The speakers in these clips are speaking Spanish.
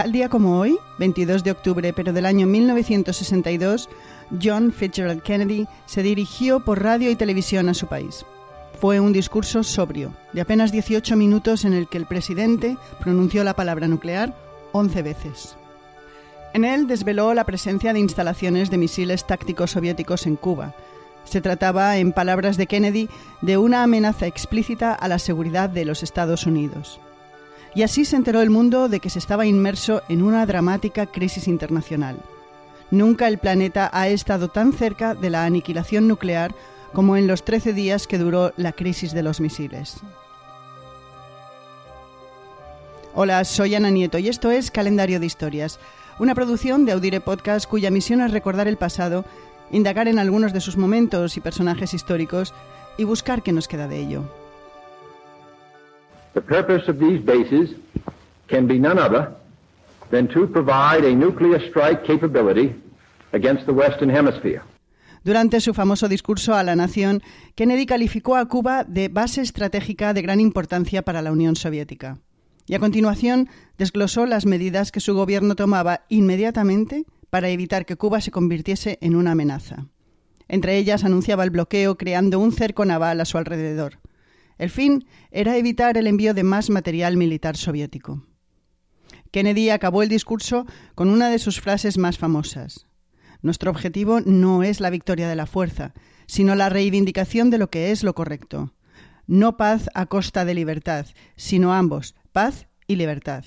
Tal día como hoy, 22 de octubre, pero del año 1962, John Fitzgerald Kennedy se dirigió por radio y televisión a su país. Fue un discurso sobrio, de apenas 18 minutos en el que el presidente pronunció la palabra nuclear 11 veces. En él desveló la presencia de instalaciones de misiles tácticos soviéticos en Cuba. Se trataba, en palabras de Kennedy, de una amenaza explícita a la seguridad de los Estados Unidos. Y así se enteró el mundo de que se estaba inmerso en una dramática crisis internacional. Nunca el planeta ha estado tan cerca de la aniquilación nuclear como en los 13 días que duró la crisis de los misiles. Hola, soy Ana Nieto y esto es Calendario de Historias, una producción de Audire Podcast cuya misión es recordar el pasado, indagar en algunos de sus momentos y personajes históricos y buscar qué nos queda de ello. The purpose of these bases can be none other than to provide a nuclear strike capability against the Western Hemisphere. Durante su famoso discurso a la nación, Kennedy calificó a Cuba de base estratégica de gran importancia para la Unión Soviética. Y a continuación desglosó las medidas que su gobierno tomaba inmediatamente para evitar que Cuba se convirtiese en una amenaza. Entre ellas anunciaba el bloqueo creando un cerco naval a su alrededor. El fin era evitar el envío de más material militar soviético. Kennedy acabó el discurso con una de sus frases más famosas. Nuestro objetivo no es la victoria de la fuerza, sino la reivindicación de lo que es lo correcto. No paz a costa de libertad, sino ambos, paz y libertad.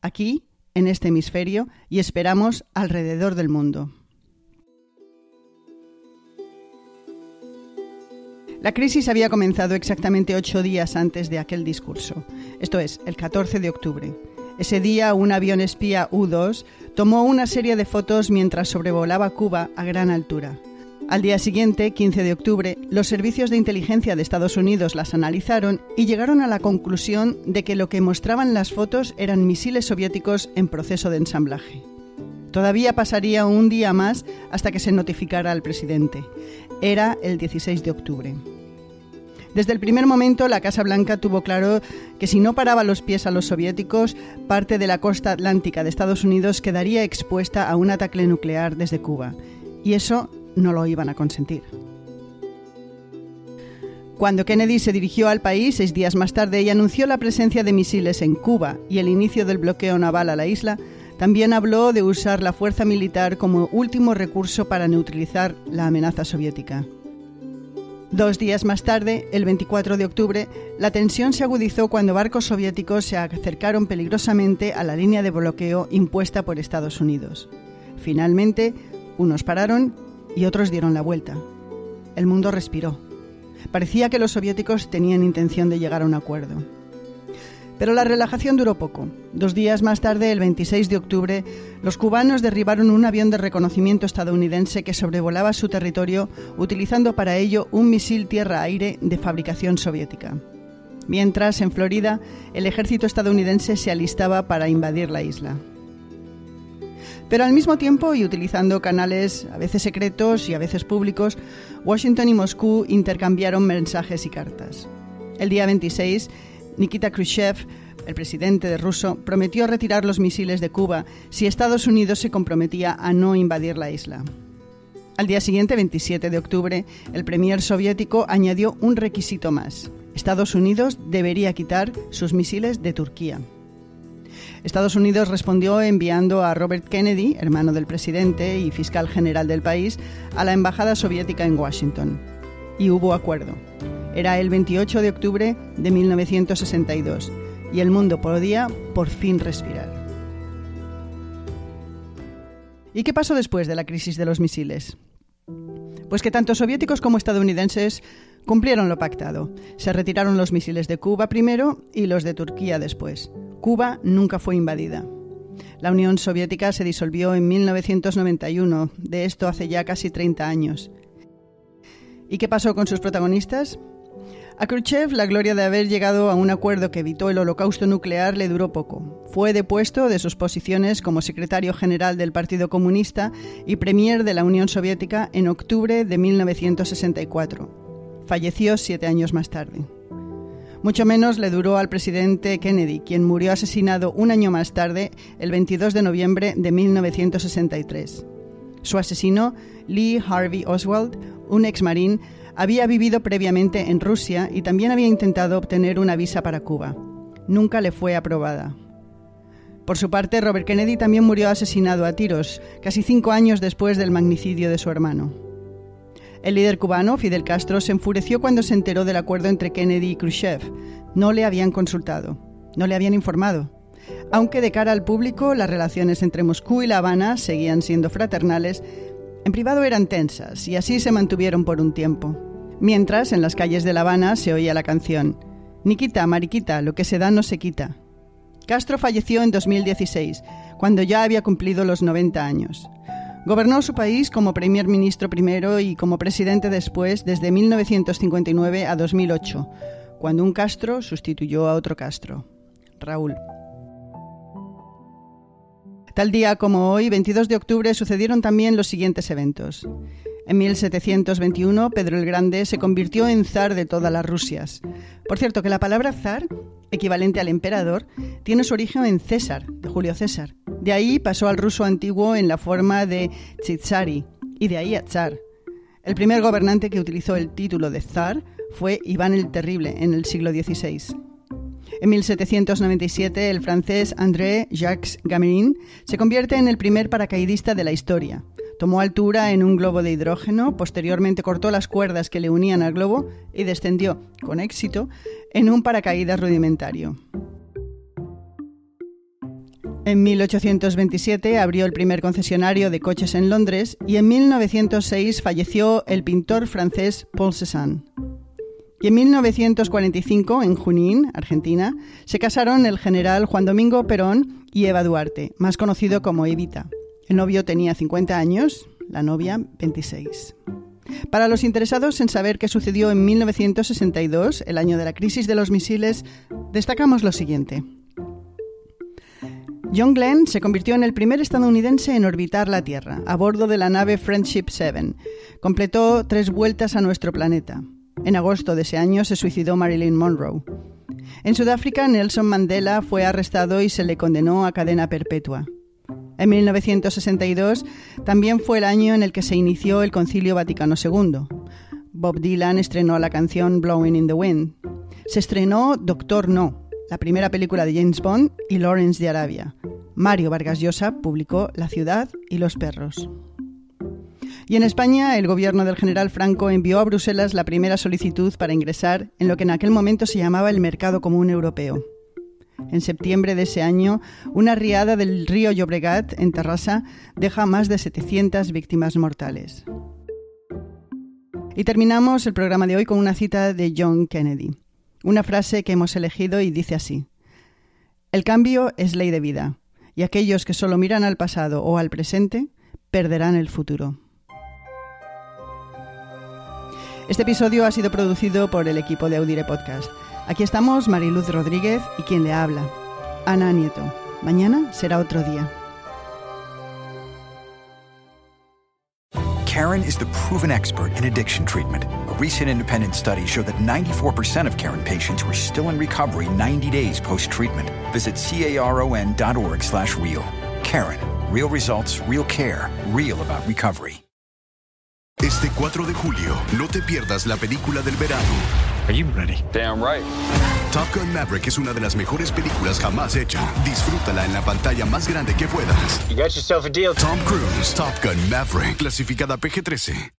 Aquí, en este hemisferio, y esperamos alrededor del mundo. La crisis había comenzado exactamente ocho días antes de aquel discurso, esto es, el 14 de octubre. Ese día un avión espía U-2 tomó una serie de fotos mientras sobrevolaba Cuba a gran altura. Al día siguiente, 15 de octubre, los servicios de inteligencia de Estados Unidos las analizaron y llegaron a la conclusión de que lo que mostraban las fotos eran misiles soviéticos en proceso de ensamblaje. Todavía pasaría un día más hasta que se notificara al presidente. Era el 16 de octubre. Desde el primer momento, la Casa Blanca tuvo claro que si no paraba los pies a los soviéticos, parte de la costa atlántica de Estados Unidos quedaría expuesta a un ataque nuclear desde Cuba. Y eso no lo iban a consentir. Cuando Kennedy se dirigió al país seis días más tarde y anunció la presencia de misiles en Cuba y el inicio del bloqueo naval a la isla, también habló de usar la fuerza militar como último recurso para neutralizar la amenaza soviética. Dos días más tarde, el 24 de octubre, la tensión se agudizó cuando barcos soviéticos se acercaron peligrosamente a la línea de bloqueo impuesta por Estados Unidos. Finalmente, unos pararon y otros dieron la vuelta. El mundo respiró. Parecía que los soviéticos tenían intención de llegar a un acuerdo. Pero la relajación duró poco. Dos días más tarde, el 26 de octubre, los cubanos derribaron un avión de reconocimiento estadounidense que sobrevolaba su territorio utilizando para ello un misil tierra-aire de fabricación soviética. Mientras, en Florida, el ejército estadounidense se alistaba para invadir la isla. Pero al mismo tiempo, y utilizando canales a veces secretos y a veces públicos, Washington y Moscú intercambiaron mensajes y cartas. El día 26, Nikita Khrushchev, el presidente de ruso, prometió retirar los misiles de Cuba si Estados Unidos se comprometía a no invadir la isla. Al día siguiente, 27 de octubre, el premier soviético añadió un requisito más. Estados Unidos debería quitar sus misiles de Turquía. Estados Unidos respondió enviando a Robert Kennedy, hermano del presidente y fiscal general del país, a la embajada soviética en Washington. Y hubo acuerdo. Era el 28 de octubre de 1962 y el mundo podía por fin respirar. ¿Y qué pasó después de la crisis de los misiles? Pues que tanto soviéticos como estadounidenses cumplieron lo pactado. Se retiraron los misiles de Cuba primero y los de Turquía después. Cuba nunca fue invadida. La Unión Soviética se disolvió en 1991, de esto hace ya casi 30 años. ¿Y qué pasó con sus protagonistas? A Khrushchev la gloria de haber llegado a un acuerdo que evitó el holocausto nuclear le duró poco. Fue depuesto de sus posiciones como secretario general del Partido Comunista y premier de la Unión Soviética en octubre de 1964. Falleció siete años más tarde. Mucho menos le duró al presidente Kennedy, quien murió asesinado un año más tarde, el 22 de noviembre de 1963. Su asesino, Lee Harvey Oswald, un ex marín, había vivido previamente en Rusia y también había intentado obtener una visa para Cuba. Nunca le fue aprobada. Por su parte, Robert Kennedy también murió asesinado a tiros, casi cinco años después del magnicidio de su hermano. El líder cubano, Fidel Castro, se enfureció cuando se enteró del acuerdo entre Kennedy y Khrushchev. No le habían consultado, no le habían informado. Aunque de cara al público las relaciones entre Moscú y La Habana seguían siendo fraternales, en privado eran tensas y así se mantuvieron por un tiempo. Mientras, en las calles de La Habana se oía la canción Niquita, Mariquita, lo que se da no se quita. Castro falleció en 2016, cuando ya había cumplido los 90 años. Gobernó su país como primer ministro primero y como presidente después desde 1959 a 2008, cuando un Castro sustituyó a otro Castro, Raúl. Tal día como hoy, 22 de octubre, sucedieron también los siguientes eventos. En 1721, Pedro el Grande se convirtió en zar de todas las Rusias. Por cierto, que la palabra zar, equivalente al emperador, tiene su origen en César, de Julio César. De ahí pasó al ruso antiguo en la forma de Tsitsari y de ahí a Tsar. El primer gobernante que utilizó el título de zar fue Iván el Terrible en el siglo XVI. En 1797, el francés André Jacques Gamerin se convierte en el primer paracaidista de la historia. Tomó altura en un globo de hidrógeno, posteriormente cortó las cuerdas que le unían al globo y descendió, con éxito, en un paracaídas rudimentario. En 1827 abrió el primer concesionario de coches en Londres y en 1906 falleció el pintor francés Paul Cézanne. Y en 1945, en Junín, Argentina, se casaron el general Juan Domingo Perón y Eva Duarte, más conocido como Evita. El novio tenía 50 años, la novia 26. Para los interesados en saber qué sucedió en 1962, el año de la crisis de los misiles, destacamos lo siguiente. John Glenn se convirtió en el primer estadounidense en orbitar la Tierra, a bordo de la nave Friendship 7. Completó tres vueltas a nuestro planeta. En agosto de ese año se suicidó Marilyn Monroe. En Sudáfrica, Nelson Mandela fue arrestado y se le condenó a cadena perpetua. En 1962 también fue el año en el que se inició el Concilio Vaticano II. Bob Dylan estrenó la canción Blowing in the Wind. Se estrenó Doctor No, la primera película de James Bond, y Lawrence de Arabia. Mario Vargas Llosa publicó La ciudad y los perros. Y en España, el gobierno del general Franco envió a Bruselas la primera solicitud para ingresar en lo que en aquel momento se llamaba el Mercado Común Europeo. En septiembre de ese año, una riada del río Llobregat, en Terrassa, deja más de 700 víctimas mortales. Y terminamos el programa de hoy con una cita de John Kennedy. Una frase que hemos elegido y dice así. El cambio es ley de vida, y aquellos que solo miran al pasado o al presente perderán el futuro. Este episodio ha sido producido por el equipo de Audire Podcast. Aquí estamos Mariluz Rodríguez y quien le habla, Ana Nieto. Mañana será otro día. Karen is the proven expert in addiction treatment. A recent independent study showed that 94% of Karen patients were still in recovery 90 days post-treatment. Visit caron.org slash real. Karen. Real results, real care, real about recovery. Este 4 de julio, no te pierdas la película del verano. Are you ready? Damn right. Top Gun Maverick es una de las mejores películas jamás hecha. Disfrútala en la pantalla más grande que puedas. You got yourself a deal. Tom Cruise, Top Gun Maverick, clasificada PG-13.